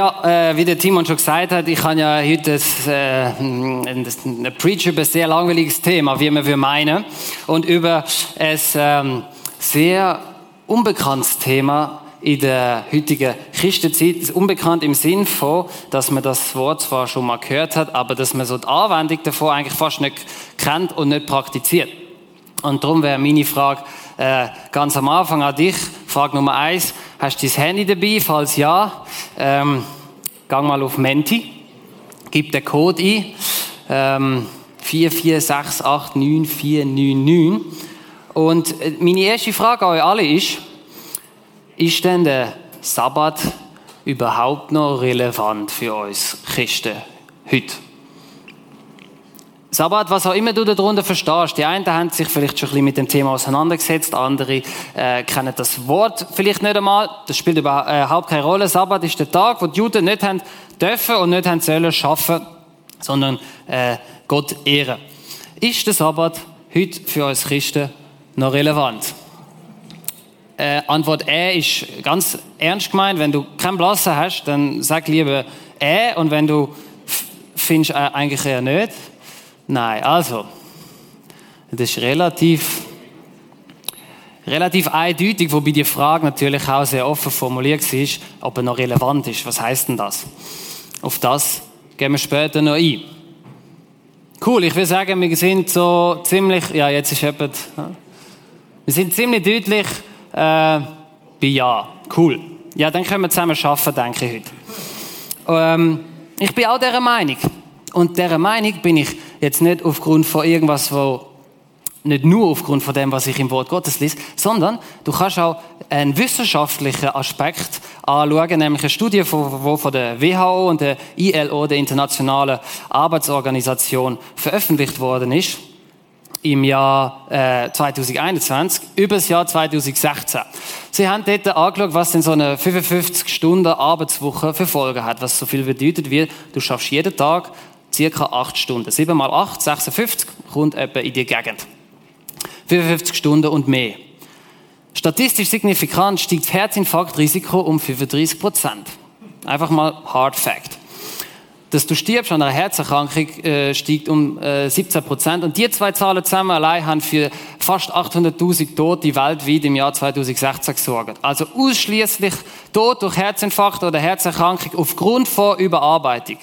Ja, äh, wie der Timon schon gesagt hat, ich habe ja heute ein, äh, ein, ein Preacher über ein sehr langweiliges Thema, wie man wir meinen, und über ein ähm, sehr unbekanntes Thema in der heutigen Christenzeit. Unbekannt im Sinn von, dass man das Wort zwar schon mal gehört hat, aber dass man so die Anwendung davon eigentlich fast nicht kennt und nicht praktiziert. Und darum wäre meine Frage äh, ganz am Anfang an dich. Frage Nummer eins. Hast du dein Handy dabei? Falls ja, ähm, gang mal auf Menti. Gib den Code ein. Ähm, 446899499. Und äh, meine erste Frage an euch alle ist, ist denn der Sabbat überhaupt noch relevant für uns Christen heute? Sabbat, was auch immer du darunter verstehst. Die einen haben sich vielleicht schon ein bisschen mit dem Thema auseinandergesetzt, andere äh, kennen das Wort vielleicht nicht einmal. Das spielt überhaupt keine Rolle. Sabbat ist der Tag, wo die Juden nicht haben dürfen und nicht haben sollen schaffen, sondern äh, Gott ehren. Ist der Sabbat heute für uns Christen noch relevant? Äh, Antwort E ist ganz ernst gemeint. Wenn du keinen Blassen hast, dann sag lieber E. Und wenn du findest, äh, eigentlich eher nicht, Nein, also, das ist relativ, relativ eindeutig, wobei die Frage natürlich auch sehr offen formuliert ist, ob er noch relevant ist. Was heißt denn das? Auf das gehen wir später noch ein. Cool, ich will sagen, wir sind so ziemlich, ja, jetzt ist jemand, wir sind ziemlich deutlich äh, bei Ja. Cool. Ja, dann können wir zusammen arbeiten, denke ich heute. Ähm, ich bin auch dieser Meinung. Und dieser Meinung bin ich jetzt nicht aufgrund von irgendwas, wo nicht nur aufgrund von dem, was ich im Wort Gottes lese, sondern du kannst auch einen wissenschaftlichen Aspekt anschauen, nämlich eine Studie, die von der WHO und der ILO, der Internationalen Arbeitsorganisation, veröffentlicht worden ist im Jahr äh, 2021 über das Jahr 2016. Sie haben dort angeschaut, was denn so eine 55 Stunden Arbeitswoche für Folgen hat, was so viel bedeutet wie, du schaffst jeden Tag circa 8 Stunden. 7 mal 8, 56, kommt etwa in die Gegend. 55 Stunden und mehr. Statistisch signifikant steigt das Herzinfarktrisiko um 35 Prozent. Einfach mal Hard Fact. Dass du stirbst an einer Herzerkrankung äh, steigt um äh, 17 Prozent. Und die zwei Zahlen zusammen allein haben für fast 800.000 Tote weltweit im Jahr 2016 gesorgt. Also ausschließlich Tod durch Herzinfarkt oder Herzerkrankung aufgrund von Überarbeitung.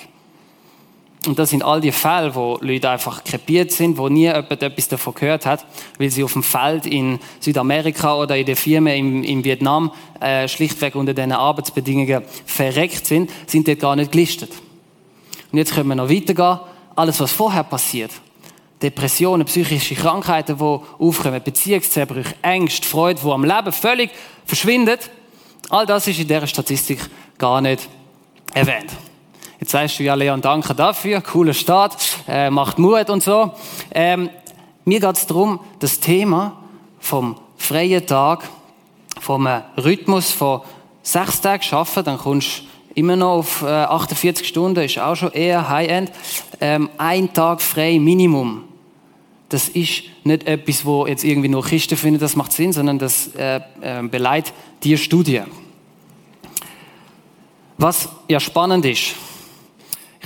Und das sind all die Fälle, wo Leute einfach krepiert sind, wo nie jemand etwas davon gehört hat, weil sie auf dem Feld in Südamerika oder in der Firma in, in Vietnam äh, schlichtweg unter diesen Arbeitsbedingungen verreckt sind, sind dort gar nicht gelistet. Und jetzt können wir noch weitergehen. Alles, was vorher passiert, Depressionen, psychische Krankheiten, die aufkommen, Beziehungszerbrüche, Ängste, Freude, die am Leben völlig verschwindet, all das ist in dieser Statistik gar nicht erwähnt. Jetzt sagst du ja, Leon, danke dafür, cooler Start, äh, macht Mut und so. Ähm, mir geht es darum, das Thema vom freien Tag, vom äh, Rhythmus von sechs Tagen arbeiten, dann kommst du immer noch auf äh, 48 Stunden, ist auch schon eher High-End. Ähm, ein Tag frei Minimum. Das ist nicht etwas, wo jetzt irgendwie nur Christen finden, das macht Sinn, sondern das äh, äh, beleidigt die Studie. Was ja spannend ist,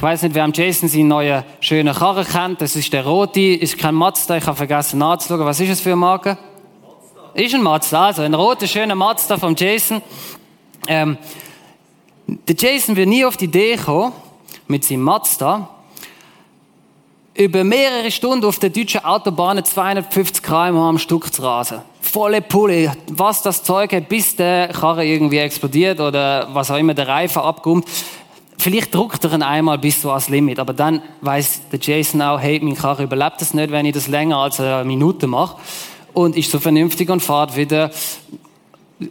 ich weiß nicht, wer am Jason seinen neuen schönen Karren kennt. Das ist der rote, ist kein Mazda. Ich habe vergessen nachzuschauen. Was ist es für eine Marke? Mazda. Ist ein Mazda, also ein roter, schöner Mazda vom Jason. Ähm, der Jason wird nie auf die Idee kommen, mit seinem Mazda, über mehrere Stunden auf der deutschen Autobahn 250 km am Stück zu rasen. Volle Pulle, was das Zeug hat, bis der Karre irgendwie explodiert oder was auch immer der Reifen abkommt. Vielleicht druckt er ihn einmal bis so ans Limit, aber dann weiß der Jason auch, hey, mein Karre überlebt das nicht, wenn ich das länger als eine Minute mache. Und ist so vernünftig und fährt wieder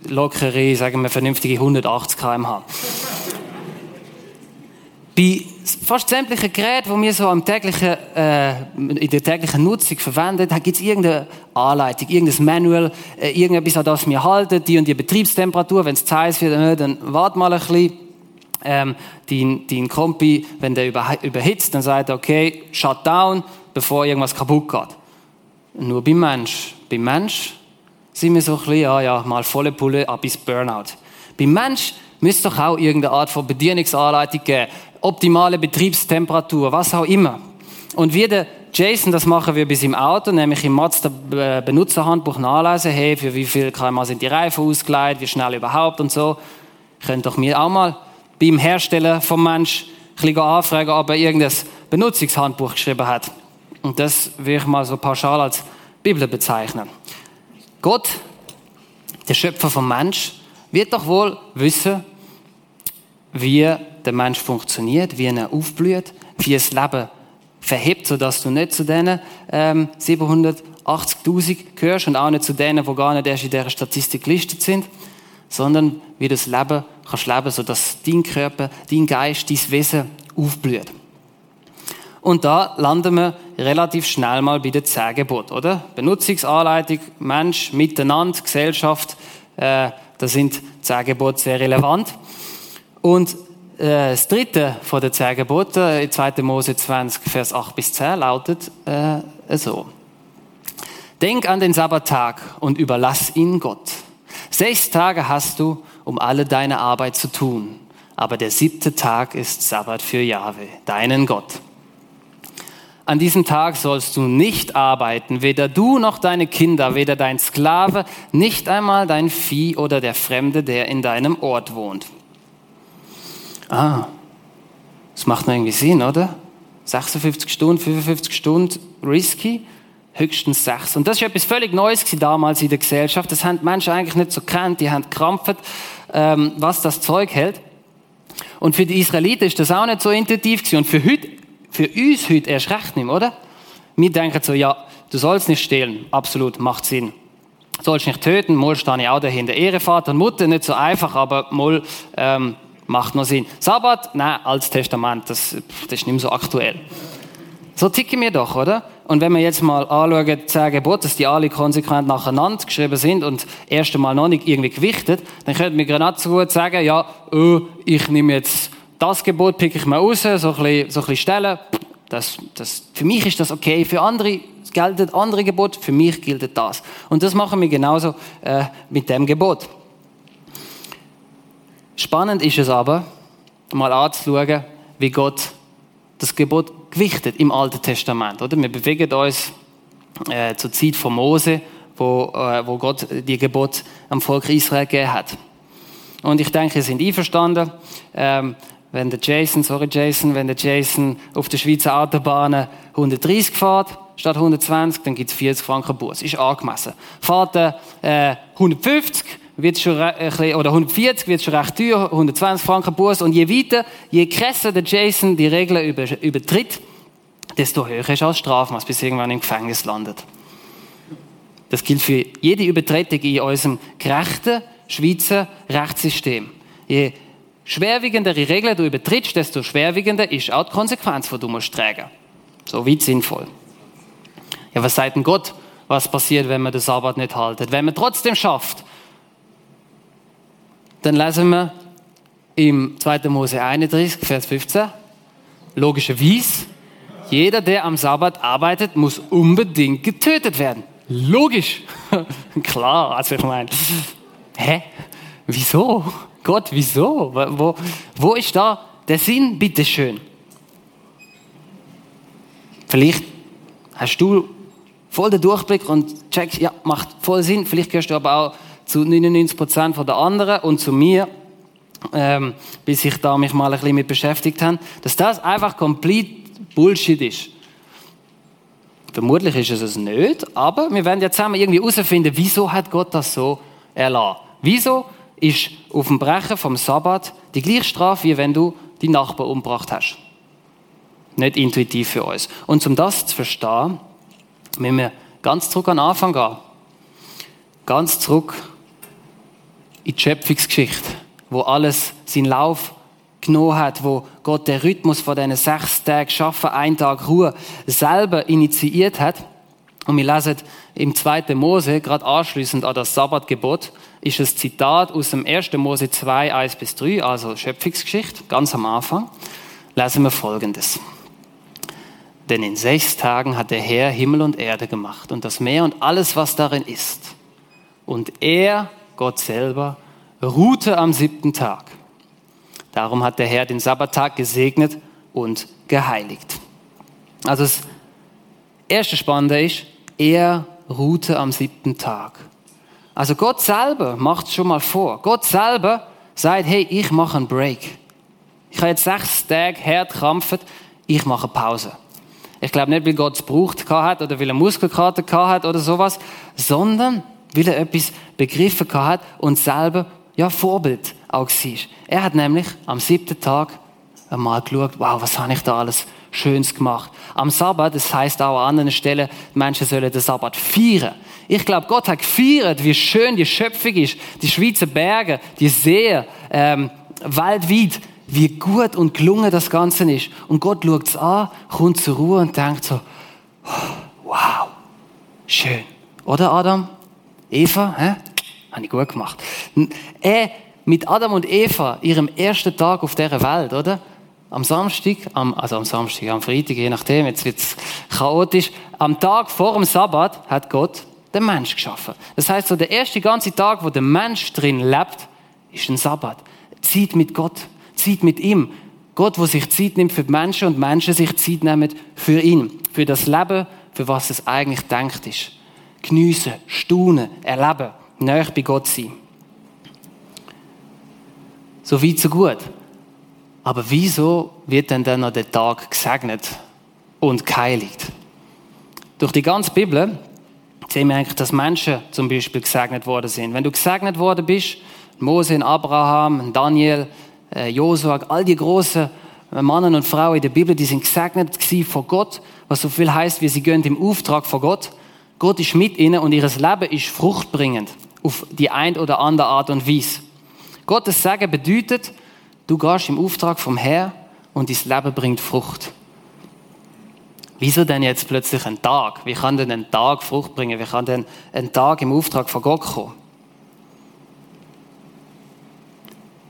lockere, sagen wir, vernünftige 180 km/h. Bei fast sämtlichen Geräten, die wir so am täglichen, äh, in der täglichen Nutzung verwenden, gibt es irgendeine Anleitung, irgendein Manual, äh, irgendetwas, an das wir halten, die und die Betriebstemperatur, wenn es zu heiß wird, äh, dann wart mal ein bisschen. Ähm, dein, dein Kompi, wenn der über, überhitzt, dann sagt er, okay, shut down, bevor irgendwas kaputt geht. Nur beim Mensch. Beim Mensch sind wir so ein bisschen, ja, ja, mal volle Pulle, ab bis Burnout. Beim Mensch müsste doch auch irgendeine Art von Bedienungsanleitung geben. Optimale Betriebstemperatur, was auch immer. Und wie der Jason das machen wir bis im Auto, nämlich im Mazda Benutzerhandbuch nachlesen, hey, für wie viel kmh sind die Reifen ausgeleitet, wie schnell überhaupt und so. Könnt doch mir auch mal beim Hersteller vom Mensch ein anfragen, ob er irgendein Benutzungshandbuch geschrieben hat. Und das will ich mal so pauschal als Bibel bezeichnen. Gott, der Schöpfer vom Mensch, wird doch wohl wissen, wie der Mensch funktioniert, wie er aufblüht, wie das Leben verhebt, sodass du nicht zu denen ähm, 780.000 gehörst und auch nicht zu denen, die gar nicht erst in dieser Statistik gelistet sind, sondern wie du das Leben kannst leben, sodass dein Körper, dein Geist, dein Wesen aufblüht. Und da landen wir relativ schnell mal bei den zehn oder? Benutzungsanleitung, Mensch, Miteinander, Gesellschaft, äh, da sind zehn sehr relevant. Und äh, das dritte von den zehn Geboten, in 2. Mose 20, Vers 8 bis 10, lautet äh, so. Denk an den Sabbattag und überlass ihn Gott. Sechs Tage hast du, um alle deine Arbeit zu tun. Aber der siebte Tag ist Sabbat für Jahwe, deinen Gott. An diesem Tag sollst du nicht arbeiten, weder du noch deine Kinder, weder dein Sklave, nicht einmal dein Vieh oder der Fremde, der in deinem Ort wohnt. Ah, das macht noch irgendwie Sinn, oder? 56 Stunden, 55 Stunden, risky, höchstens sechs. Und das ist etwas völlig Neues damals in der Gesellschaft. Das haben die Menschen eigentlich nicht so kennt. Die haben gekrampft, ähm, was das Zeug hält. Und für die Israeliten ist das auch nicht so intuitiv gewesen. Und für heute für uns heute erst recht nicht, oder? Wir denken so, ja, du sollst nicht stehlen. Absolut, macht Sinn. Du sollst nicht töten, mal stehe ich auch dahinter. Ehre Vater und Mutter, nicht so einfach, aber mal ähm, macht noch Sinn. Sabbat, nein, altes Testament, das, das ist nicht mehr so aktuell. So ticken wir doch, oder? Und wenn wir jetzt mal anschauen, zehn Gebote, dass die alle konsequent nacheinander geschrieben sind und erst einmal noch nicht irgendwie gewichtet, dann könnten wir gerade so gut sagen, ja, oh, ich nehme jetzt das Gebot pick ich mir raus, so ein bisschen, so ein bisschen stellen. Das, das, für mich ist das okay, für andere gelten andere Gebot, für mich gilt das. Und das machen wir genauso äh, mit dem Gebot. Spannend ist es aber, mal anzuschauen, wie Gott das Gebot gewichtet im Alten Testament. Oder? Wir bewegen uns äh, zur Zeit von Mose, wo, äh, wo Gott die Gebot am Volk Israel gegeben hat. Und ich denke, Sie sind einverstanden. Ähm, wenn der Jason, sorry Jason, wenn der Jason auf der Schweizer Autobahn 130 fährt, statt 120, dann gibt es 40 Franken Bus. Ist angemessen. Fährt er äh, 150, wird's schon äh, oder 140 wird schon recht teuer, 120 Franken Bus. Und je weiter, je krasser der Jason die Regeln über, übertritt, desto höher ist auch Strafmaß, bis irgendwann im Gefängnis landet. Das gilt für jede Übertretung in unserem gerechten Schweizer Rechtssystem. Je schwerwiegendere Regeln du übertrittst, desto schwerwiegender ist auch die Konsequenz, die du musst tragen. So weit sinnvoll. Ja, was sagt denn Gott, was passiert, wenn man den Sabbat nicht haltet? Wenn man trotzdem schafft, dann lesen wir im 2. Mose 31, Vers 15, logischerweise, jeder, der am Sabbat arbeitet, muss unbedingt getötet werden. Logisch. Klar, also ich meine, hä? Wieso? Gott, wieso? Wo, wo ist da der Sinn, bitteschön? Vielleicht hast du voll den Durchblick und checkst, ja, macht voll Sinn. Vielleicht gehörst du aber auch zu 99 Prozent der anderen und zu mir, ähm, bis ich da mich mal ein bisschen mit beschäftigt habe, dass das einfach komplett Bullshit ist. Vermutlich ist es es nicht, aber wir werden ja zusammen irgendwie herausfinden, wieso hat Gott das so erlassen? Wieso ist auf dem Brechen vom Sabbat die gleiche Strafe, wie wenn du die Nachbarn umgebracht hast. Nicht intuitiv für uns. Und um das zu verstehen, müssen wir ganz zurück an den Anfang gehen. Ganz zurück in die Schöpfungsgeschichte, wo alles seinen Lauf genommen hat, wo Gott den Rhythmus von diesen sechs Tagen Schaffen, ein Tag Ruhe, selber initiiert hat. Und wir lesen im 2. Mose, gerade anschließend an das Sabbatgebot, ist ein Zitat aus dem 1. Mose 2, 1 bis 3, also Schöpfungsgeschichte, ganz am Anfang. Lesen wir Folgendes. Denn in sechs Tagen hat der Herr Himmel und Erde gemacht und das Meer und alles, was darin ist. Und er, Gott selber, ruhte am siebten Tag. Darum hat der Herr den Sabbattag gesegnet und geheiligt. Also das erste Spannende ist, er ruhte am siebten Tag. Also Gott selber macht es schon mal vor. Gott selber sagt, hey, ich mache einen Break. Ich habe jetzt sechs Tage hart gekrampft, ich mache Pause. Ich glaube nicht, weil Gott es braucht hat oder weil er Muskelkater hat oder sowas, sondern weil er etwas begriffen hat und selber ja Vorbild auch war. Er hat nämlich am siebten Tag einmal geschaut, wow, was habe ich da alles Schönes gemacht. Am Sabbat, das heißt auch an anderen Stellen, die Menschen sollen den Sabbat feiern. Ich glaube, Gott hat gefeiert, wie schön die Schöpfung ist, die Schweizer Berge, die See, ähm, weltweit, wie gut und gelungen das Ganze ist. Und Gott schaut es an, kommt zur Ruhe und denkt so, wow, schön. Oder Adam? Eva, hä? Habe ich gut gemacht. Er, mit Adam und Eva, ihrem ersten Tag auf dieser Welt, oder? Am Samstag, am, also am Samstag, am Freitag, je nachdem, jetzt wird es chaotisch. Am Tag vor dem Sabbat hat Gott den Mensch geschaffen. Das heißt, so der erste ganze Tag, wo der Mensch drin lebt, ist ein Sabbat. Zeit mit Gott. Zeit mit ihm. Gott, wo sich Zeit nimmt für die Menschen und Menschen sich Zeit nehmen für ihn. Für das Leben, für was es eigentlich denkt ist. Geniessen, staunen, erleben, näher bei Gott sein. So weit, so gut. Aber wieso wird denn dann noch der Tag gesegnet und geheiligt? Durch die ganze Bibel sehen wir eigentlich, dass Menschen zum Beispiel gesegnet worden sind. Wenn du gesegnet worden bist, Mose, Abraham, Daniel, äh, Josua, all die großen Männer und Frauen in der Bibel, die sind gesegnet von Gott, was so viel heißt, wie sie gehen im Auftrag von Gott. Gott ist mit ihnen und ihr Leben ist fruchtbringend auf die ein oder andere Art und Weise. Gottes Segen bedeutet, du gehst im Auftrag vom Herr und dein Leben bringt Frucht. Wieso denn jetzt plötzlich ein Tag? Wie kann denn ein Tag Frucht bringen? Wie kann denn ein Tag im Auftrag von Gott kommen?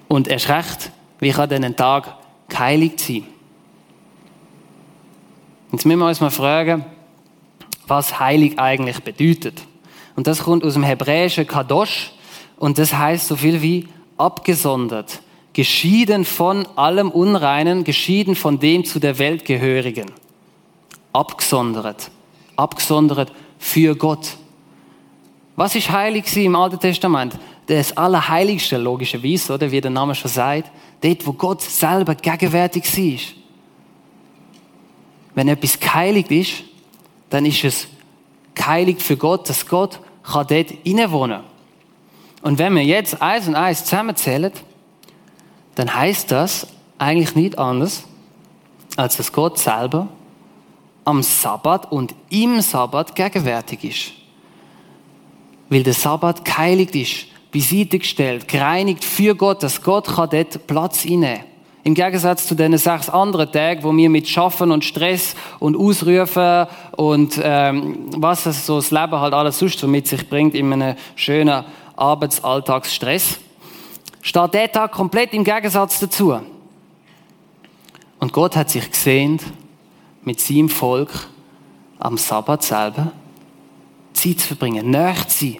Und erst recht, wie kann denn ein Tag geheiligt sein? Jetzt müssen wir uns mal fragen, was heilig eigentlich bedeutet. Und das kommt aus dem hebräischen Kadosh und das heißt so viel wie abgesondert, geschieden von allem Unreinen, geschieden von dem zu der Welt gehörigen. Abgesondert, abgesondert für Gott. Was ist heilig im Alten Testament? das Allerheiligste, logischerweise, oder? Wie der Name schon sagt. Dort, wo Gott selber gegenwärtig ist. Wenn etwas geheiligt ist, dann ist es geheiligt für Gott, dass Gott kann dort wohnen Und wenn wir jetzt eins und eins zusammenzählen, dann heißt das eigentlich nicht anders, als dass Gott selber am Sabbat und im Sabbat gegenwärtig ist. Weil der Sabbat geheiligt ist beiseite gestellt, gereinigt für Gott, dass Gott kann dort Platz innehmen Im Gegensatz zu den sechs anderen Tagen, wo wir mit Schaffen und Stress und Ausrufen und ähm, was das so das Leben halt alles sonst so mit sich bringt in einem schönen Arbeitsalltagsstress, steht der Tag komplett im Gegensatz dazu. Und Gott hat sich gesehnt, mit seinem Volk am Sabbat selber Zeit zu verbringen, näher zu sein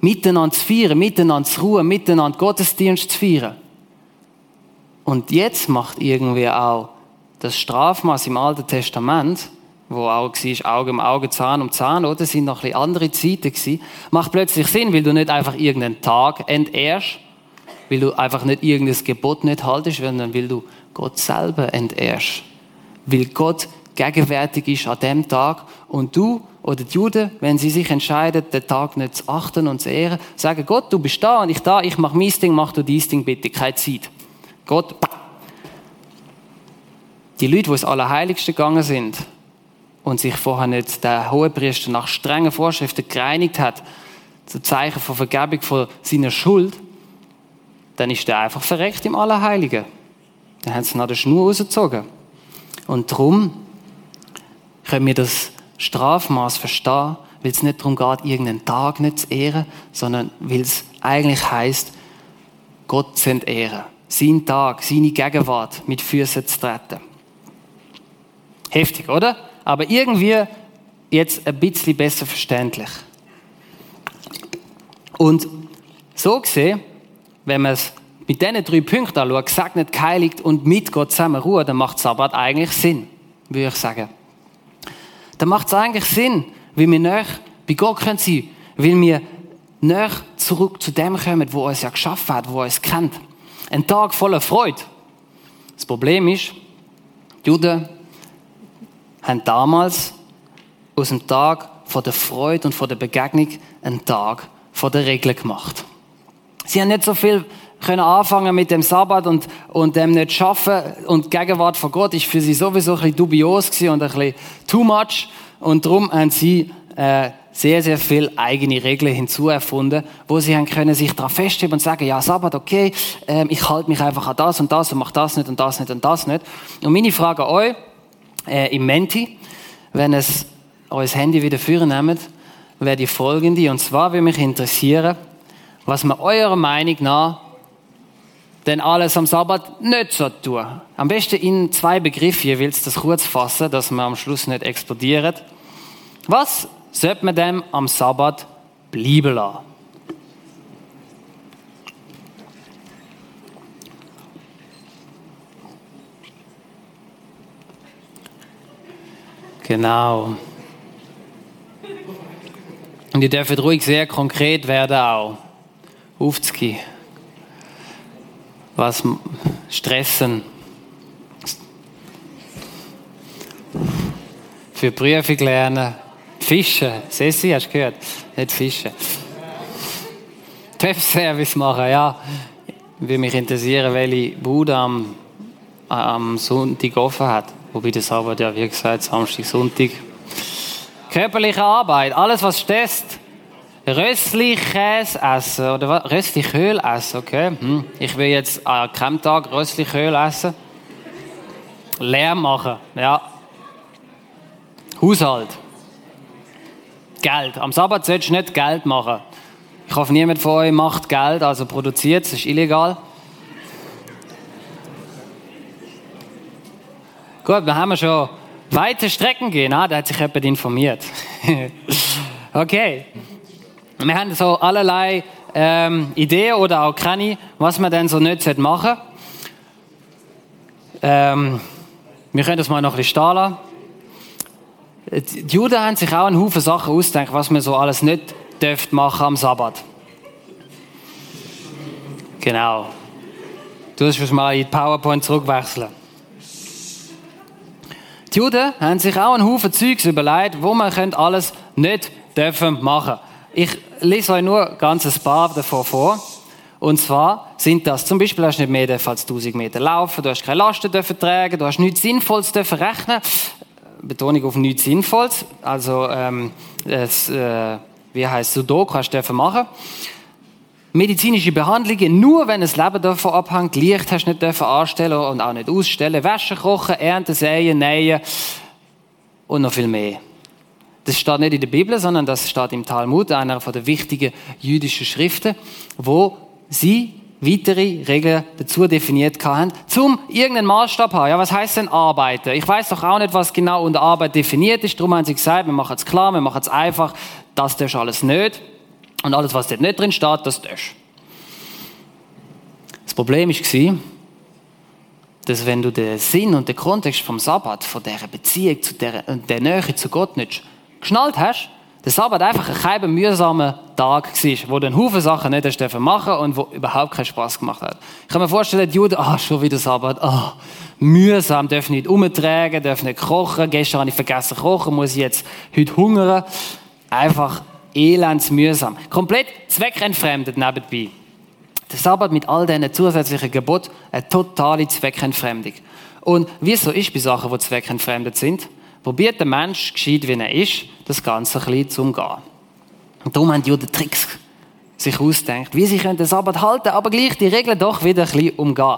miteinander zu feiern, miteinander zu ruhen, miteinander Gottesdienst zu feiern. Und jetzt macht irgendwie auch das Strafmaß im Alten Testament, wo auch war, Auge um Auge, Zahn um Zahn, oder? Das sind noch ein andere Zeiten gewesen. Macht plötzlich Sinn, weil du nicht einfach irgendeinen Tag entehrst, weil du einfach nicht irgendein Gebot nicht haltest, sondern weil du Gott selber entehrst. Weil Gott gegenwärtig ist an dem Tag und du oder die Juden, wenn sie sich entscheiden, den Tag nicht zu achten und zu ehren, sagen, Gott, du bist da und ich da, ich mach mein Ding, mach du dein Ding bitte, keine Zeit. Gott, die Leute, die ins Allerheiligste gegangen sind und sich vorher nicht der Hohepriester nach strengen Vorschriften gereinigt hat, zu Zeichen von Vergebung von seiner Schuld, dann ist der einfach verreckt im Allerheiligen. Dann haben sie nach der Schnur rausgezogen. Und darum können wir das Strafmaß verstehen, weil es nicht darum geht, irgendeinen Tag nicht zu ehren, sondern weil es eigentlich heißt, Gott zu entehren. Sein Tag, seine Gegenwart mit Füßen zu treten. Heftig, oder? Aber irgendwie jetzt ein bisschen besser verständlich. Und so gesehen, wenn man es mit diesen drei Punkten anschaut, gesegnet, geheiligt und mit Gott zusammen ruhen, dann macht Sabbat eigentlich Sinn, würde ich sagen. Dann macht es eigentlich Sinn, weil wir näher bei Gott können sein, weil wir näher zurück zu dem kommen, wo uns ja geschaffen hat, wo uns kennt. Ein Tag voller Freude. Das Problem ist, die Juden haben damals aus dem Tag von der Freude und von der Begegnung einen Tag von der Regel gemacht. Sie haben nicht so viel können anfangen mit dem Sabbat und, und dem nicht schaffen und die Gegenwart von Gott ist für sie sowieso ein bisschen dubios gewesen und ein bisschen too much und darum haben sie äh, sehr, sehr viel eigene Regeln hinzuerfunden, wo sie haben können sich daran festheben und sagen, ja, Sabbat, okay, äh, ich halte mich einfach an das und das und mache das nicht und das nicht und das nicht. Und meine Frage an euch, äh, im Menti, wenn es euer Handy wieder führen nehmt, wäre die folgende. Und zwar würde mich interessieren, was man eurer Meinung nach denn alles am Sabbat nicht so tun. Am besten in zwei Begriffe jeweils das kurz fassen, dass man am Schluss nicht explodiert. Was sollte man dem am Sabbat bleiben lassen? Genau. Und ihr dürft ruhig sehr konkret werden auch. Aufzugehen. Was stressen. Für Prüfung lernen. Fischen. Sessi, hast du gehört? Nicht fischen. Webservice machen, ja. Würde mich interessieren, welche Bude am, am Sonntag offen hat. Wobei das aber ja, wie gesagt, Samstag, Sonntag. Körperliche Arbeit, alles was stresst. Röstlich Käse essen oder was? Röstlich Öl essen, okay. Hm. Ich will jetzt an keinem Tag röstlich Öl essen. Lärm machen, ja. Haushalt. Geld. Am Sabbat solltest du nicht Geld machen. Ich hoffe, niemand von euch macht Geld, also produziert es, ist illegal. Gut, dann haben wir schon weite Strecken gehen. Ah, da hat sich jemand informiert. okay. Wir haben so allerlei ähm, Ideen oder auch keine, was man denn so nicht machen ähm, Wir können das mal noch ein bisschen stehen lassen. Die Juden haben sich auch einen Haufen Sachen ausgedacht, was man so alles nicht dürft machen am Sabbat. Genau. Du musst mal in die PowerPoint zurückwechseln. Die Juden haben sich auch einen Haufen Zeugs überlegt, wo man alles nicht dürfen machen. Ich lese euch nur ganz ein paar davon vor. Und zwar sind das, zum Beispiel hast du nicht mehr als 1000 Meter laufen, du hast keine Lasten dürfen tragen, du hast nichts Sinnvolles dürfen rechnen. Betonung auf nichts Sinnvolles. Also, ähm, das, äh, wie heißt Sudoku hast du machen. Medizinische Behandlungen, nur wenn das Leben davon abhängt. Licht hast du nicht anstellen und auch nicht ausstellen. Wäsche kochen, ernten, säen, nähen und noch viel mehr. Das steht nicht in der Bibel, sondern das steht im Talmud, einer der wichtigen jüdischen Schriften, wo sie weitere Regeln dazu definiert haben, zum irgendeinen Maßstab haben. Ja, was heißt denn arbeiten? Ich weiß doch auch nicht, was genau unter Arbeit definiert ist. Darum haben sie gesagt, wir machen es klar, wir machen es einfach. Das ist alles nicht. Und alles, was dort nicht drin steht, das ist. Das Problem war, dass wenn du den Sinn und den Kontext vom Sabbat, von dieser Beziehung zu der, der Nähe zu Gott nicht geschnallt hast, der Sabbat einfach ein kein mühsamer Tag war, wo du einen Haufen Sachen nicht hast machen und wo überhaupt keinen Spaß gemacht hat. Ich kann mir vorstellen, die Juden, ah, schon wieder Sabbat, ah, mühsam, dürfen nicht umtragen, dürfen nicht kochen, gestern habe ich vergessen zu kochen, muss ich jetzt heute hungern. Einfach elends mühsam. Komplett zweckentfremdet nebenbei. Der Sabbat mit all diesen zusätzlichen Geboten, eine totale Zweckentfremdung. Und wie es so ist bei Sachen, die zweckentfremdet sind, probiert der Mensch, gescheit wie er ist, das Ganze ein bisschen zu umgehen. Und darum haben die Juden Tricks sich ausgedacht, wie sie den Sabbat halten, aber gleich die Regeln doch wieder ein bisschen umgehen.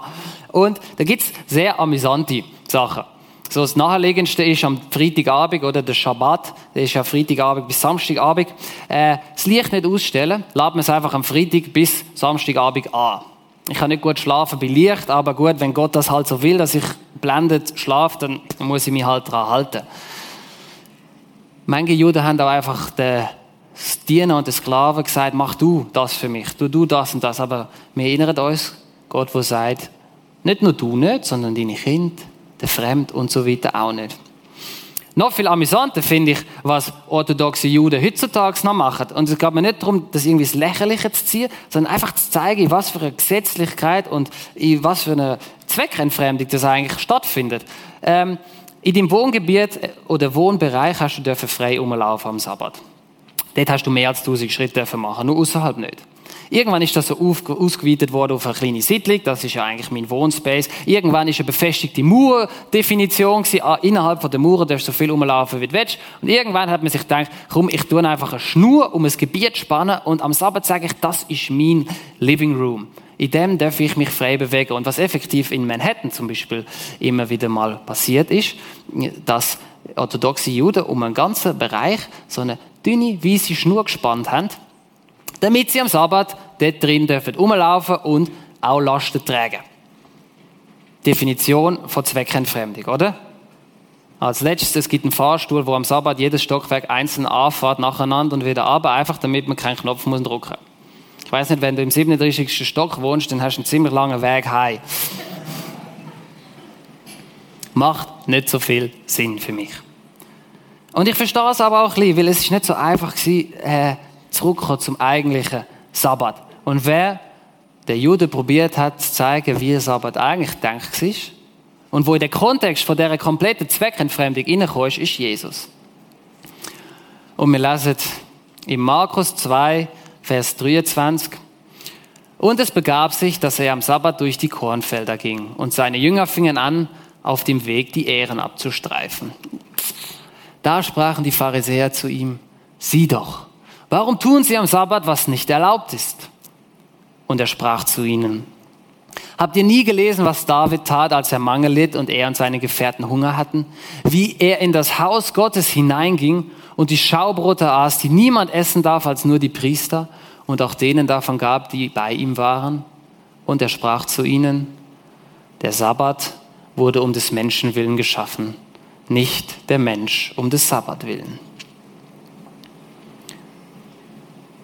Und da gibt's sehr amüsante Sachen. So das Naheliegendste ist am Freitagabend oder der Schabbat, der ist ja Freitagabend bis Samstagabend, äh, das Licht nicht ausstellen, laden wir es einfach am Freitag bis Samstagabend an. Ich kann nicht gut schlafen bei Licht, aber gut, wenn Gott das halt so will, dass ich blendet schlafe, dann muss ich mich halt daran halten. Manche Juden haben auch einfach den Diener und den Sklaven gesagt, mach du das für mich, tu du das und das. Aber wir erinnern uns, Gott, der sagt, nicht nur du nicht, sondern deine Kinder, der Fremd und so weiter auch nicht. Noch viel amüsanter finde ich, was orthodoxe Juden heutzutage noch machen. Und es geht mir nicht darum, das irgendwie ins Lächerliche zu ziehen, sondern einfach zu zeigen, in was für eine Gesetzlichkeit und in was für eine Zweckentfremdung das eigentlich stattfindet. Ähm, in deinem Wohngebiet oder Wohnbereich hast du frei rumlaufen am Sabbat. Dort hast du mehr als 1000 Schritte dürfen machen, nur außerhalb nicht. Irgendwann ist das so ausgeweitet worden auf eine kleine Siedlung. Das ist ja eigentlich mein Wohnspace. Irgendwann ist eine befestigte Mauerdefinition. Ah, innerhalb von der Mauer darfst du so viel rumlaufen, wie du willst. Und irgendwann hat man sich gedacht, komm, ich tue einfach eine Schnur um ein Gebiet spannen und am Sabbat sage ich, das ist mein Living Room. In dem darf ich mich frei bewegen. Und was effektiv in Manhattan zum Beispiel immer wieder mal passiert ist, dass orthodoxe Juden um einen ganzen Bereich so eine dünne, weiße Schnur gespannt haben, damit sie am Sabbat dort drin dürfen rumlaufen und auch Lasten tragen. Definition von Zweckentfremdung, oder? Als letztes, es gibt einen Fahrstuhl, wo am Sabbat jedes Stockwerk einzeln anfährt, nacheinander und wieder ab, einfach damit man keinen Knopf muss drücken. Ich weiß nicht, wenn du im 37. Stock wohnst, dann hast du einen ziemlich langen Weg heim. Macht nicht so viel Sinn für mich. Und ich verstehe es aber auch ein bisschen, weil es ist nicht so einfach war, äh, zurückkommen zum eigentlichen Sabbat. Und wer der Jude probiert hat zu zeigen, wie Sabbat eigentlich denkt ist und wo in den Kontext von dieser kompletten Zweckentfremdung reingekommen ist, ist Jesus. Und wir lesen in Markus 2, Vers 23. Und es begab sich, dass er am Sabbat durch die Kornfelder ging und seine Jünger fingen an, auf dem Weg die Ähren abzustreifen. Da sprachen die Pharisäer zu ihm, sieh doch, Warum tun sie am Sabbat, was nicht erlaubt ist? Und er sprach zu ihnen, Habt ihr nie gelesen, was David tat, als er Mangel litt und er und seine Gefährten Hunger hatten? Wie er in das Haus Gottes hineinging und die Schaubrote aß, die niemand essen darf als nur die Priester und auch denen davon gab, die bei ihm waren? Und er sprach zu ihnen, der Sabbat wurde um des Menschen willen geschaffen, nicht der Mensch um des Sabbat willen.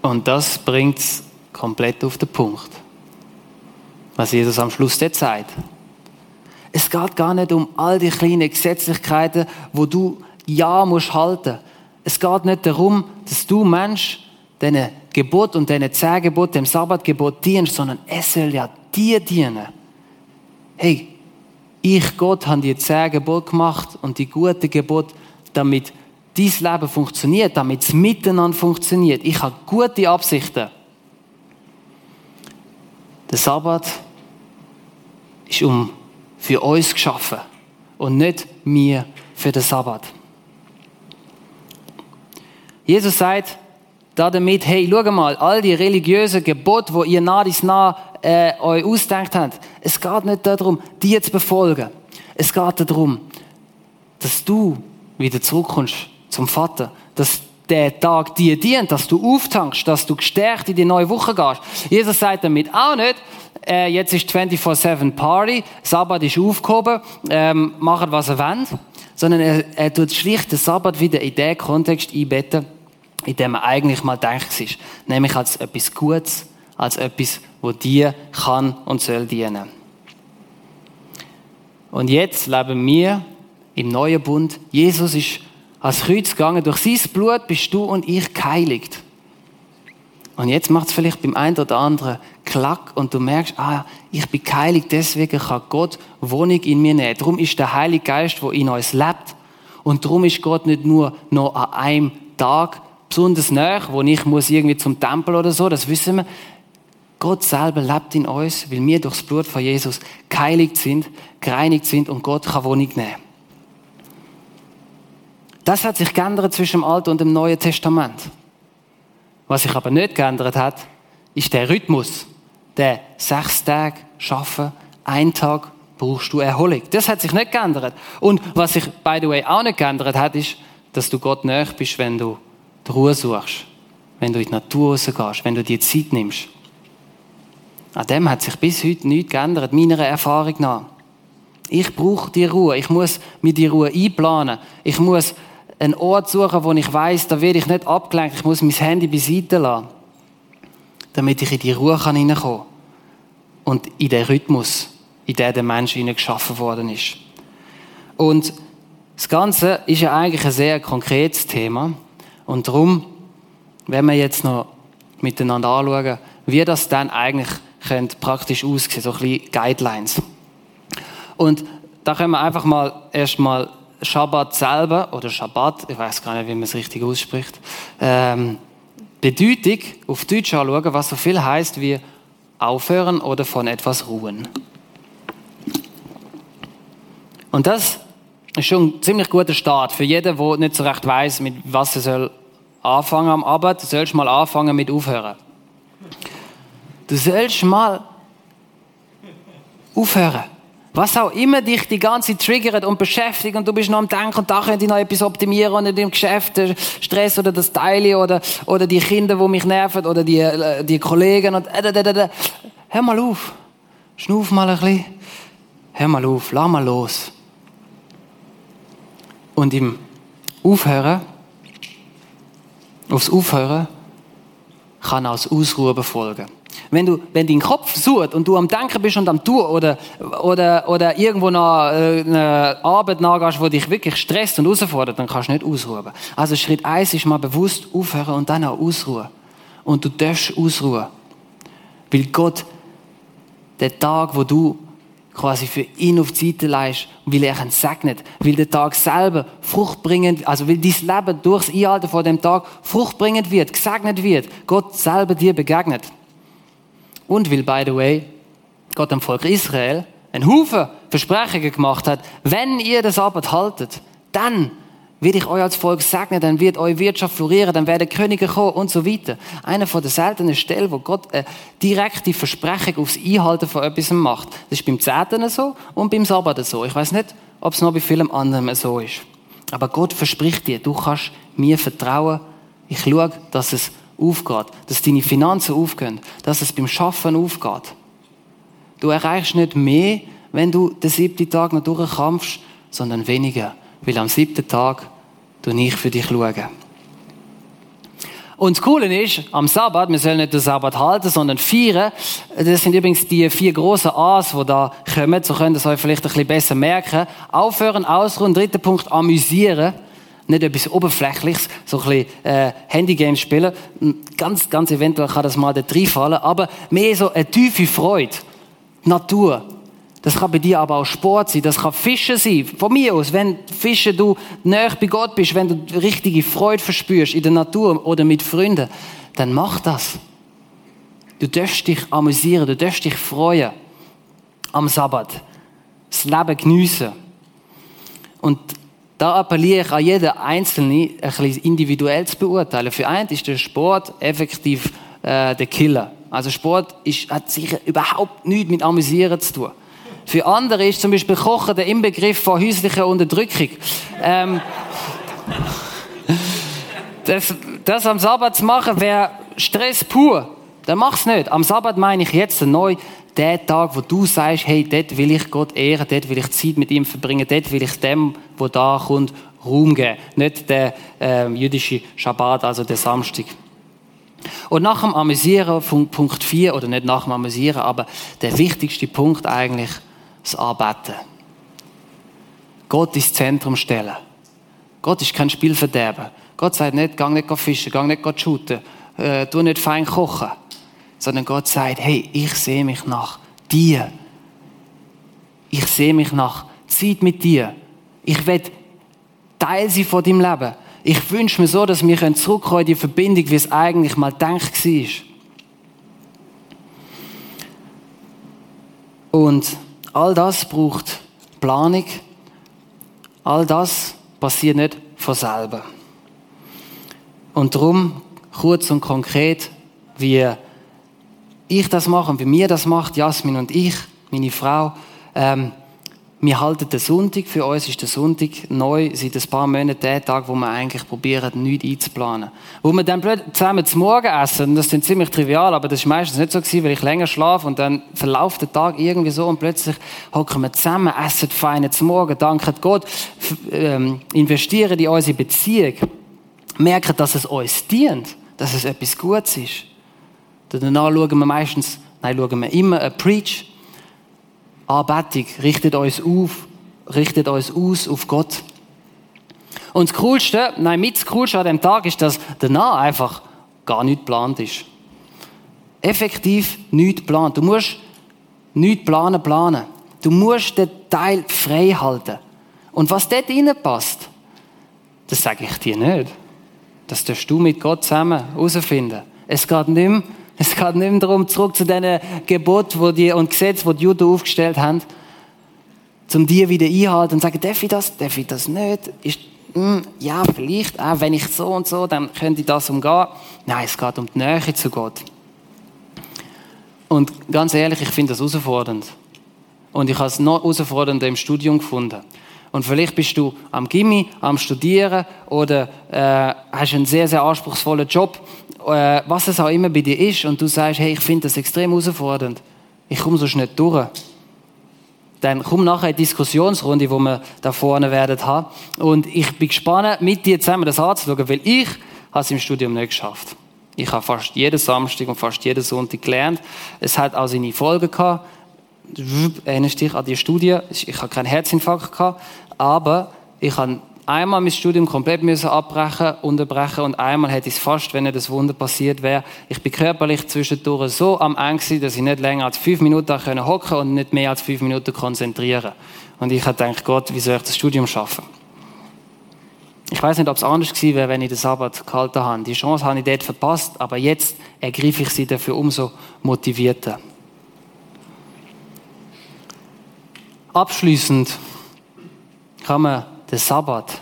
Und das bringt es komplett auf den Punkt, was Jesus am Schluss dort sagt. Es geht gar nicht um all die kleinen Gesetzlichkeiten, wo du ja musst halten. Es geht nicht darum, dass du Mensch deine Gebot und deine zehn Gebot, dem Sabbatgebot dienst, sondern es soll ja dir dienen. Hey, ich Gott habe die zehn gemacht und die gute Gebot, damit dein Leben funktioniert, damit es miteinander funktioniert. Ich habe gute Absichten. Der Sabbat ist um für uns geschaffen und nicht mir für den Sabbat. Jesus sagt damit, hey, schau mal, all die religiösen Gebote, wo ihr nah dies nah äh, euch ausdenkt habt, es geht nicht darum, die zu befolgen. Es geht darum, dass du wieder zurückkommst zum Vater, dass der Tag dir dient, dass du auftankst, dass du gestärkt in die neue Woche gehst. Jesus sagt damit auch nicht, äh, jetzt ist 24-7 Party, Sabbat ist aufgehoben, ähm, macht was er will, sondern er, er tut schlicht den Sabbat wieder in den Kontext einbetten, in dem er eigentlich mal denkt ist. Nämlich als etwas Gutes, als etwas, wo dir kann und soll dienen. Und jetzt leben wir im neuen Bund. Jesus ist ans Kreuz gegangen. Durch sein Blut bist du und ich geheiligt. Und jetzt macht es vielleicht beim einen oder anderen Klack und du merkst, ah, ich bin geheiligt, deswegen kann Gott Wohnung in mir nehmen. Darum ist der Heilige Geist, der in uns lebt. Und darum ist Gott nicht nur noch an einem Tag besonders nah, wo ich muss irgendwie zum Tempel oder so, das wissen wir. Gott selber lebt in uns, weil wir durch das Blut von Jesus geheiligt sind, gereinigt sind und Gott kann Wohnung nehmen. Das hat sich geändert zwischen dem Alten und dem Neuen Testament. Was sich aber nicht geändert hat, ist der Rhythmus. Der sechs Tage schaffen, ein Tag brauchst du Erholung. Das hat sich nicht geändert. Und was sich, by the way, auch nicht geändert hat, ist, dass du Gott näher bist, wenn du die Ruhe suchst, wenn du in die Natur rausgehst, wenn du dir Zeit nimmst. An dem hat sich bis heute nichts geändert, meiner Erfahrung nach. Ich brauche die Ruhe. Ich muss mir die Ruhe einplanen. Ich muss einen Ort suchen, wo ich weiß, da werde ich nicht abgelenkt. Ich muss mein Handy beiseite lassen, damit ich in die Ruhe kann. Und in den Rhythmus, in den der Mensch geschaffen worden ist. Und das Ganze ist ja eigentlich ein sehr konkretes Thema. Und darum, wenn wir jetzt noch miteinander anschauen, wie das dann eigentlich könnte praktisch aussehen, so ein bisschen Guidelines. Und da können wir einfach mal erstmal Schabbat selber oder Schabbat, ich weiß gar nicht, wie man es richtig ausspricht, ähm, Bedeutung auf Deutsch anschauen, was so viel heißt wie aufhören oder von etwas ruhen. Und das ist schon ein ziemlich guter Start für jeden, der nicht so recht weiß, mit was er soll anfangen am Abend. Du sollst mal anfangen mit aufhören. Du sollst mal aufhören. Was auch immer dich die ganze triggert und beschäftigt und du bist noch am Denken und da könnte ich noch etwas optimieren und in dem Geschäft der Stress oder das Teile oder, oder die Kinder, die mich nerven oder die, äh, die Kollegen und äh, äh, äh, hör mal auf. Schnuff mal ein bisschen. Hör mal auf. Lass mal los. Und im Aufhören, aufs Aufhören, kann auch das Ausruhen folgen. Wenn du, wenn dein Kopf sucht und du am Denken bist und am Tun oder, oder, oder irgendwo noch äh, eine Arbeit nachgehst, die dich wirklich stresst und herausfordert, dann kannst du nicht ausruhen. Also Schritt eins ist mal bewusst aufhören und dann auch ausruhen. Und du darfst ausruhen. Weil Gott, der Tag, wo du quasi für ihn auf die Seite leist, weil er ihn segnet, weil der Tag selber fruchtbringend, also weil dein Leben durchs Einhalten von dem Tag fruchtbringend wird, gesegnet wird, Gott selber dir begegnet. Und weil, by the way, Gott dem Volk Israel einen Haufen Versprechungen gemacht hat, wenn ihr das Sabbat haltet, dann wird ich euch als Volk segnen, dann wird eure Wirtschaft florieren, dann werden Könige kommen und so weiter. Einer von den seltenen Stellen, wo Gott eine direkte Versprechung aufs Einhalten von etwas macht. Das ist beim Zehnten so und beim Sabbat so. Ich weiß nicht, ob es noch bei vielem anderen so ist. Aber Gott verspricht dir, du kannst mir vertrauen. Ich schaue, dass es aufgeht, dass deine Finanzen aufgehen, dass es beim Schaffen aufgeht. Du erreichst nicht mehr, wenn du den siebten Tag noch durchkämpfst, sondern weniger, weil am siebten Tag du nicht für dich schauen. Und das Coole ist, am Sabbat, wir sollen nicht den Sabbat halten, sondern feiern. Das sind übrigens die vier großen A's, die da kommen. So könnt ihr es euch vielleicht ein bisschen besser merken. Aufhören, ausruhen. Dritter Punkt, amüsieren nicht etwas Oberflächliches, so ein bisschen äh, Handygames spielen. Ganz, ganz eventuell kann das mal da reinfallen, aber mehr so eine tiefe Freude. Natur. Das kann bei dir aber auch Sport sein, das kann Fischen sein. Von mir aus, wenn Fischen du näher bei Gott bist, wenn du richtige Freude verspürst in der Natur oder mit Freunden, dann mach das. Du darfst dich amüsieren, du darfst dich freuen am Sabbat. Das Leben geniessen. Und da appelliere ich an jeden Einzelnen, ein bisschen individuell zu beurteilen. Für einen ist der Sport effektiv äh, der Killer. Also Sport ist, hat sicher überhaupt nichts mit Amüsieren zu tun. Für andere ist zum Beispiel Kochen der Inbegriff von häuslicher Unterdrückung. Ähm, das, das am Sabbat zu machen, wäre Stress pur. Dann mach's nicht. Am Sabbat meine ich jetzt neu der Tag, wo du sagst, hey, dort will ich Gott ehren, dort will ich Zeit mit ihm verbringen, dort will ich dem, wo da kommt, Ruhm geben. Nicht der äh, jüdische Schabbat, also der Samstag. Und nach dem Amüsieren, Punkt 4, oder nicht nach dem Amüsieren, aber der wichtigste Punkt eigentlich, das Arbeiten. Gott ins Zentrum stellen. Gott ist kein Spielverderber. Gott sagt nicht, geh nicht fischen, geh nicht shooten, äh, tu nicht fein kochen sondern Gott sagt, hey, ich sehe mich nach dir. Ich sehe mich nach Zeit mit dir. Ich will Teil sein von deinem Leben. Ich wünsche mir so, dass wir zurückkommen in die Verbindung, wie es eigentlich mal gedacht war. Und all das braucht Planung. All das passiert nicht von selber. Und darum, kurz und konkret, wie ich das mache und wie mir das macht, Jasmin und ich, meine Frau, ähm, wir halten den Sonntag, für uns ist der Sonntag neu seit ein paar Monaten der Tag, wo wir eigentlich probieren, nichts einzuplanen. Wo wir dann zusammen zum Morgen essen, und das ist ziemlich trivial, aber das ist meistens nicht so gewesen, weil ich länger schlafe und dann verläuft der Tag irgendwie so und plötzlich hocken wir zusammen, essen feine zum Morgen, danken Gott, ähm, investieren in unsere Beziehung, merken, dass es uns dient, dass es etwas Gutes ist. Danach schauen wir meistens, nein, schauen wir immer ein Preach, Anbetung, richtet uns auf, richtet uns aus auf Gott. Und das Coolste, nein, mit das Coolste an dem Tag ist, dass danach einfach gar nichts geplant ist. Effektiv nichts geplant. Du musst nichts planen, planen. Du musst den Teil frei halten. Und was dort passt, das sage ich dir nicht. Das darfst du mit Gott zusammen herausfinden. Es geht nicht mehr es geht nicht mehr darum, zurück zu diesen Geboten wo die, und Gesetzen, die die Juden aufgestellt haben, um die wieder einhalten und sagen, darf ich das, darf ich das nicht? Ist, hm, ja, vielleicht, auch wenn ich so und so, dann könnte ich das umgehen. Nein, es geht um die Nähe zu Gott. Und ganz ehrlich, ich finde das herausfordernd. Und ich habe es noch herausfordernder im Studium gefunden. Und vielleicht bist du am Gimmi, am Studieren oder äh, hast einen sehr, sehr anspruchsvollen Job äh, was es auch immer bei dir ist, und du sagst, hey, ich finde das extrem herausfordernd, ich komme so schnell durch, dann komm nachher in die Diskussionsrunde, die wir da vorne werden haben. Und ich bin gespannt, mit dir zusammen das anzuschauen, weil ich habe es im Studium nicht geschafft. Ich habe fast jeden Samstag und fast jeden Sonntag gelernt. Es hat auch seine Folgen gehabt. Erinnerst dich an die Studie? Ich habe keinen Herzinfarkt gehabt, aber ich habe einmal mein Studium komplett müssen abbrechen, unterbrechen und einmal hätte ich es fast, wenn nicht das Wunder passiert wäre. Ich bin körperlich zwischendurch so am Ende dass ich nicht länger als fünf Minuten hocken konnte und nicht mehr als fünf Minuten konzentrieren. Und ich habe gedacht, Gott, wie soll ich das Studium schaffen? Ich weiß nicht, ob es anders gewesen wäre, wenn ich den Sabbat gehalten habe. Die Chance habe ich dort verpasst, aber jetzt ergreife ich sie dafür umso motivierter. Abschließend kann man den Sabbat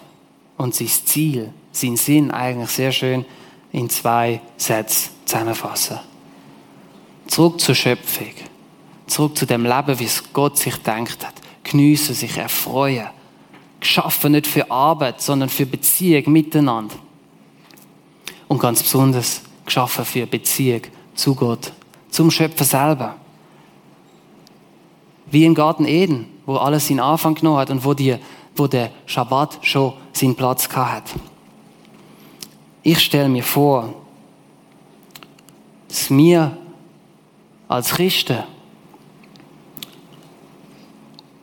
und sein Ziel, sein Sinn eigentlich sehr schön in zwei Sätzen zusammenfassen. Zurück zur Schöpfung. Zurück zu dem Leben, wie es Gott sich denkt hat. Geniessen, sich erfreuen. Geschaffen nicht für Arbeit, sondern für Beziehung miteinander. Und ganz besonders geschaffen für Beziehung zu Gott, zum Schöpfer selber. Wie im Garten Eden, wo alles seinen Anfang genommen hat und wo die wo der Schabbat schon seinen Platz hat. Ich stelle mir vor, dass wir als Christen,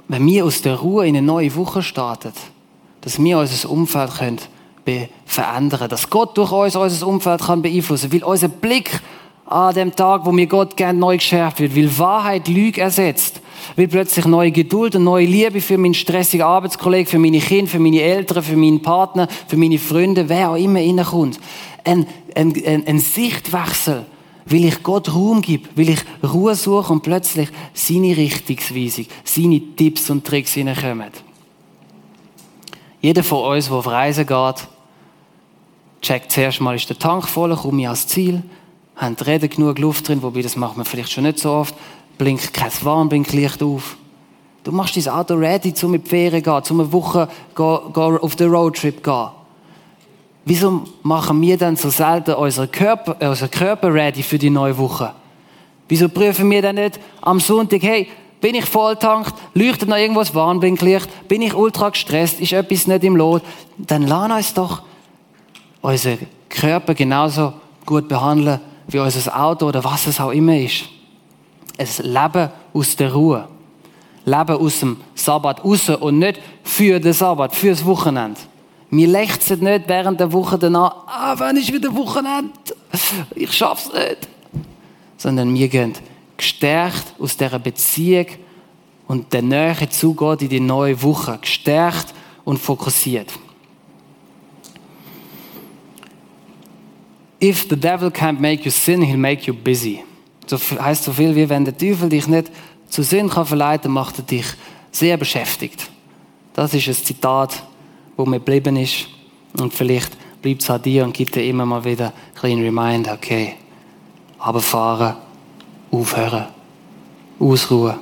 wenn wir aus der Ruhe in eine neue Woche starten, dass wir unser Umfeld können verändern dass Gott durch uns unser Umfeld kann beeinflussen weil unser Blick an dem Tag, wo mir Gott gern neu geschärft wird, weil Wahrheit Lüge ersetzt, weil plötzlich neue Geduld und neue Liebe für meinen stressigen Arbeitskollegen, für meine Kinder, für meine Eltern, für meinen Partner, für meine Freunde, wer auch immer reinkommt. Ein, ein, ein, ein Sichtwechsel, weil ich Gott Raum gebe, weil ich Ruhe suche und plötzlich seine Richtungsweisung, seine Tipps und Tricks hineinkommen. Jeder von uns, der auf Reisen geht, checkt zuerst mal, ist der Tank voll, komme ich ans Ziel, haben Reden genug Luft drin, wobei das macht man vielleicht schon nicht so oft, blinkt kein Warnblinklicht auf. Du machst dein Auto ready, um in die Ferien zu gehen, um eine Woche auf den Roadtrip zu gehen. Wieso machen wir dann so selten unseren Körper, äh, unseren Körper ready für die neue Woche? Wieso prüfen wir dann nicht am Sonntag, hey, bin ich volltankt, leuchtet noch irgendwas Warnblinklicht, bin ich ultra gestresst, ist etwas nicht im Lot? Dann lass uns doch unseren Körper genauso gut behandeln wie unser Auto oder was es auch immer ist. Ein Leben aus der Ruhe. Leben aus dem Sabbat raus und nicht für den Sabbat, für das Wochenende. Wir lechzen nicht während der Woche danach, ah, wann ist wieder Wochenende? Ich schaff's nicht. Sondern wir gehen gestärkt aus dieser Beziehung und der Nähe zu Gott in die neue Woche. Gestärkt und fokussiert. If the devil can't make you sin, he'll make you busy. So heißt so viel wie wenn der Teufel dich nicht zu Sinn kann verleiten, macht er dich sehr beschäftigt. Das ist ein Zitat, wo mir geblieben ist und vielleicht bleibt es an dir und gibt dir immer mal wieder ein kleinen Reminder, okay, runterfahren, aufhören, ausruhen,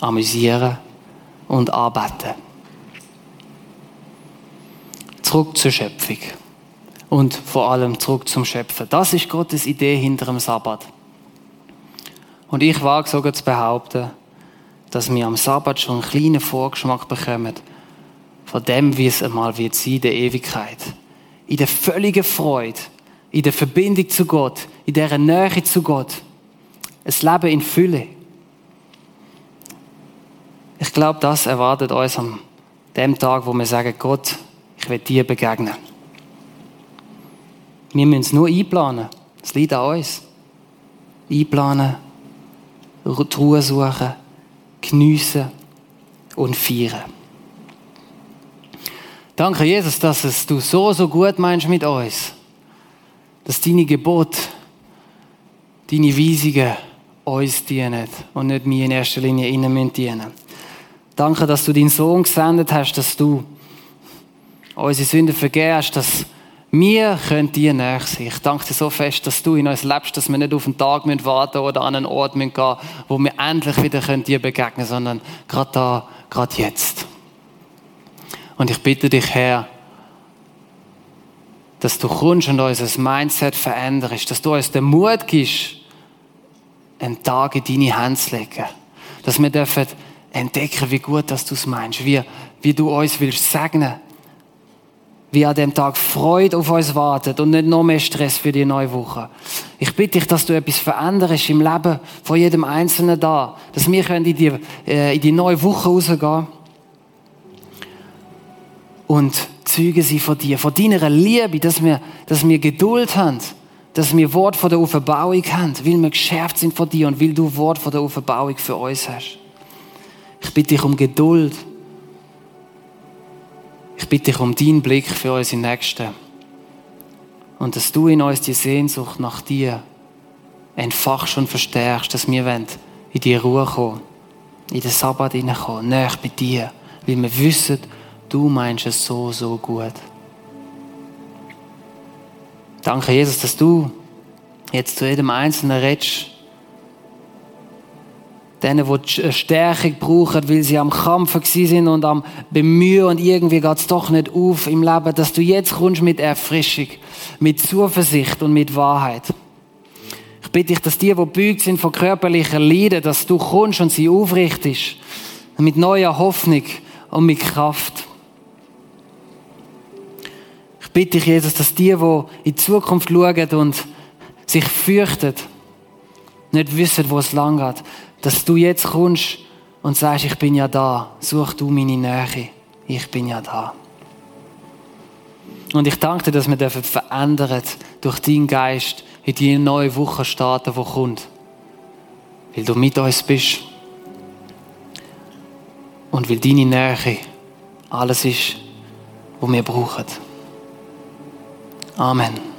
amüsieren, und anbeten. Zurück zur Schöpfung. Und vor allem zurück zum Schöpfen. Das ist Gottes Idee hinter dem Sabbat. Und ich wage sogar zu behaupten, dass wir am Sabbat schon einen kleinen Vorgeschmack bekommen von dem, wie es einmal wird sein in der Ewigkeit. In der völligen Freude, in der Verbindung zu Gott, in der Nähe zu Gott. Ein Leben in Fülle. Ich glaube, das erwartet uns an dem Tag, wo wir sagen, Gott, ich will dir begegnen. Wir müssen es nur einplanen. Es liegt an uns. Einplanen, die Ruhe suchen, geniessen und feiern. Danke, Jesus, dass es du so, so gut meinst mit uns. Dass deine Gebote, deine Weisungen uns dienen und nicht mir in erster Linie ihnen dienen. Danke, dass du deinen Sohn gesendet hast, dass du unsere Sünden vergehst, dass wir können dir näher sein. Ich danke dir so fest, dass du in uns lebst, dass wir nicht auf einen Tag warten oder an einen Ort gehen müssen, wo wir endlich wieder dir begegnen können, sondern gerade da, gerade jetzt. Und ich bitte dich, Herr, dass du kommst und unser Mindset veränderst, dass du uns den Mut gibst, einen Tag in deine Hände zu legen. Dass wir dürfen entdecken, wie gut dass du es meinst, wie, wie du uns willst segnen wie an dem Tag Freude auf uns wartet und nicht noch mehr Stress für die neue Woche. Ich bitte dich, dass du etwas veränderst im Leben von jedem Einzelnen da, dass wir in die, äh, in die neue Woche rausgehen und Zeugen sind von dir, von deiner Liebe, dass wir, dass wir Geduld haben, dass wir Wort von der Offenbauung haben, weil wir geschärft sind von dir und weil du Wort von der Offenbauung für uns hast. Ich bitte dich um Geduld ich bitte dich um deinen Blick für unsere Nächsten. Und dass du in uns die Sehnsucht nach dir entfachst und verstärkst, dass wir in die Ruhe kommen, in den Sabbat hineinkommen, näher bei dir, weil wir wissen, du meinst es so, so gut. Danke, Jesus, dass du jetzt zu jedem Einzelnen redest denen, die eine Stärkung brauchen, weil sie am Kampfen sind und am Bemühen und irgendwie geht es doch nicht auf im Leben, dass du jetzt kommst mit Erfrischung, mit Zuversicht und mit Wahrheit. Ich bitte dich, dass die, die bügt sind von körperlicher Leiden, dass du kommst und sie aufrichtest, mit neuer Hoffnung und mit Kraft. Ich bitte dich, Jesus, dass die, die in die Zukunft schauen und sich fürchten, nicht wissen, wo es lang geht, dass du jetzt kommst und sagst, ich bin ja da, such du meine Nähe, ich bin ja da. Und ich danke dir, dass wir dürfen verändern durch deinen Geist in die neue Woche starten, die kommt. Weil du mit uns bist. Und weil deine Nähe alles ist, was wir brauchen. Amen.